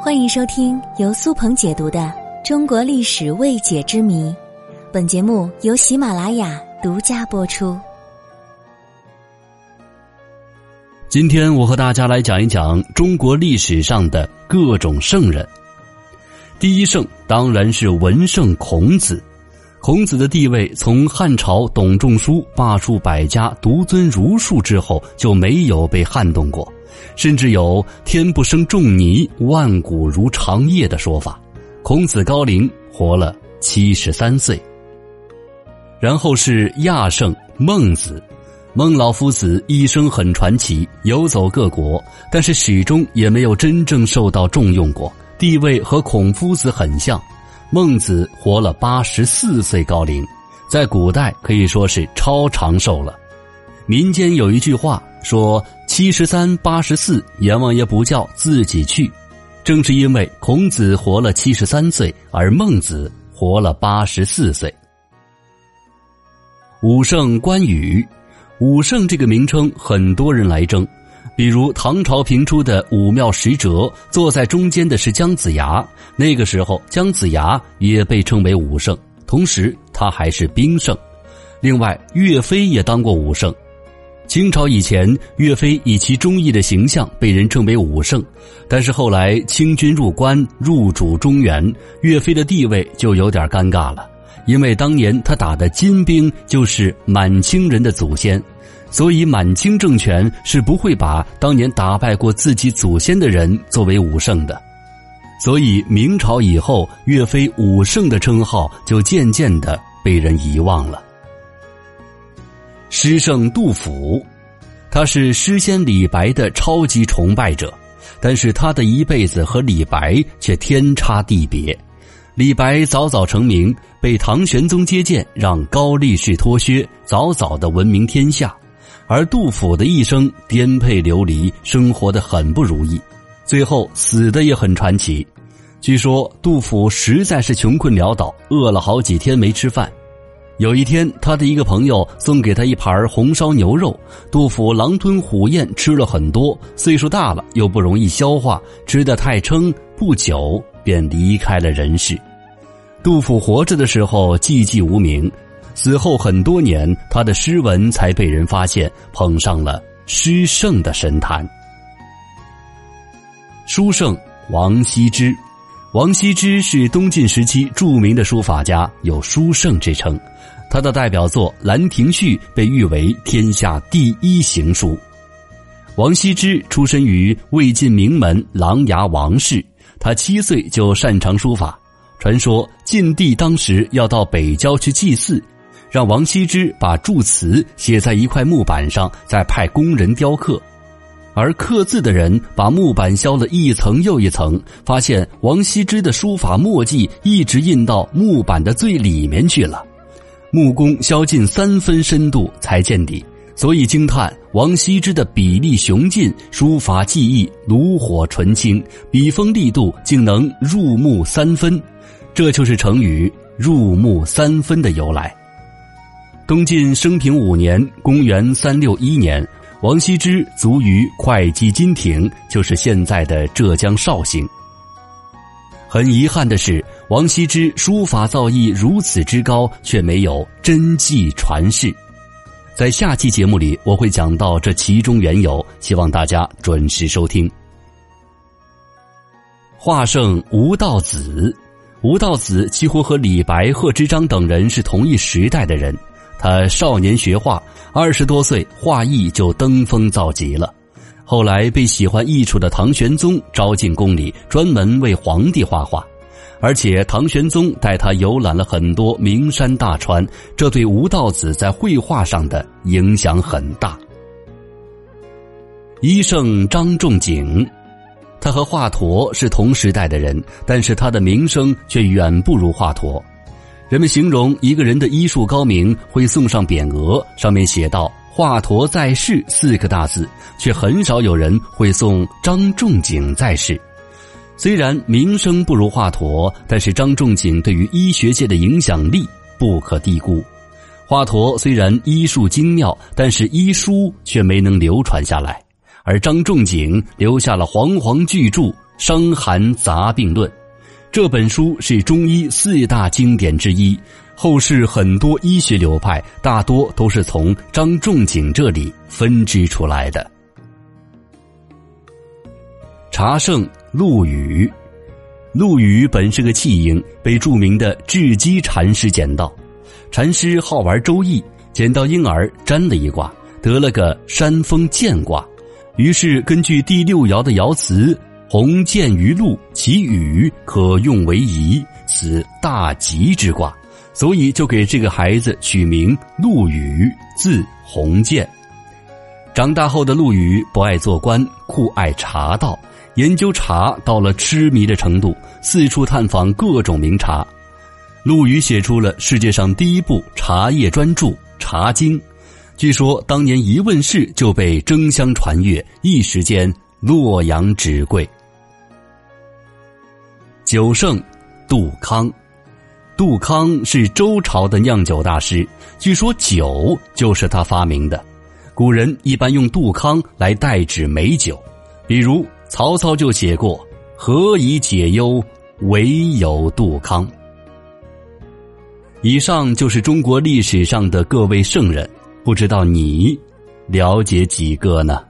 欢迎收听由苏鹏解读的《中国历史未解之谜》，本节目由喜马拉雅独家播出。今天我和大家来讲一讲中国历史上的各种圣人。第一圣当然是文圣孔子。孔子的地位从汉朝董仲舒罢黜百家、独尊儒术之后就没有被撼动过，甚至有“天不生仲尼，万古如长夜”的说法。孔子高龄，活了七十三岁。然后是亚圣孟子，孟老夫子一生很传奇，游走各国，但是始终也没有真正受到重用过，地位和孔夫子很像。孟子活了八十四岁高龄，在古代可以说是超长寿了。民间有一句话说：“七十三八十四，阎王爷不叫自己去。”正是因为孔子活了七十三岁，而孟子活了八十四岁。武圣关羽，武圣这个名称很多人来争。比如唐朝评出的武庙使者，坐在中间的是姜子牙。那个时候，姜子牙也被称为武圣，同时他还是兵圣。另外，岳飞也当过武圣。清朝以前，岳飞以其忠义的形象被人称为武圣，但是后来清军入关，入主中原，岳飞的地位就有点尴尬了，因为当年他打的金兵就是满清人的祖先。所以，满清政权是不会把当年打败过自己祖先的人作为武圣的。所以，明朝以后，岳飞武圣的称号就渐渐的被人遗忘了。诗圣杜甫，他是诗仙李白的超级崇拜者，但是他的一辈子和李白却天差地别。李白早早成名，被唐玄宗接见，让高力士脱靴，早早的闻名天下。而杜甫的一生颠沛流离，生活的很不如意，最后死的也很传奇。据说杜甫实在是穷困潦倒，饿了好几天没吃饭。有一天，他的一个朋友送给他一盘红烧牛肉，杜甫狼吞虎咽吃了很多。岁数大了又不容易消化，吃得太撑，不久便离开了人世。杜甫活着的时候寂寂无名。死后很多年，他的诗文才被人发现，捧上了诗圣的神坛。书圣王羲之，王羲之是东晋时期著名的书法家，有书圣之称。他的代表作《兰亭序》被誉为天下第一行书。王羲之出身于魏晋名门琅琊王氏，他七岁就擅长书法。传说晋帝当时要到北郊去祭祀。让王羲之把祝词写在一块木板上，再派工人雕刻，而刻字的人把木板削了一层又一层，发现王羲之的书法墨迹一直印到木板的最里面去了，木工削近三分深度才见底，所以惊叹王羲之的笔力雄劲，书法技艺炉火纯青，笔锋力度竟能入木三分，这就是成语“入木三分”的由来。东晋升平五年（公元三六一年），王羲之卒于会稽金庭，就是现在的浙江绍兴。很遗憾的是，王羲之书法造诣如此之高，却没有真迹传世。在下期节目里，我会讲到这其中缘由，希望大家准时收听。画圣吴道子，吴道子几乎和李白、贺知章等人是同一时代的人。他少年学画，二十多岁画艺就登峰造极了。后来被喜欢艺术的唐玄宗招进宫里，专门为皇帝画画。而且唐玄宗带他游览了很多名山大川，这对吴道子在绘画上的影响很大。医圣张仲景，他和华佗是同时代的人，但是他的名声却远不如华佗。人们形容一个人的医术高明，会送上匾额，上面写道“华佗在世”四个大字，却很少有人会送张仲景在世。虽然名声不如华佗，但是张仲景对于医学界的影响力不可低估。华佗虽然医术精妙，但是医书却没能流传下来，而张仲景留下了煌煌巨著《伤寒杂病论》，这本书是中医四大经典之一。后世很多医学流派大多都是从张仲景这里分支出来的。茶圣陆羽，陆羽本是个弃婴，被著名的智积禅师捡到。禅师好玩周易，捡到婴儿占了一卦，得了个山峰剑卦。于是根据第六爻的爻辞“鸿渐于陆，其羽可用为仪”，此大吉之卦。所以就给这个孩子取名陆羽，字鸿渐。长大后的陆羽不爱做官，酷爱茶道，研究茶到了痴迷的程度，四处探访各种名茶。陆羽写出了世界上第一部茶叶专著《茶经》，据说当年一问世就被争相传阅，一时间洛阳纸贵。酒圣杜康。杜康是周朝的酿酒大师，据说酒就是他发明的。古人一般用杜康来代指美酒，比如曹操就写过“何以解忧，唯有杜康”。以上就是中国历史上的各位圣人，不知道你了解几个呢？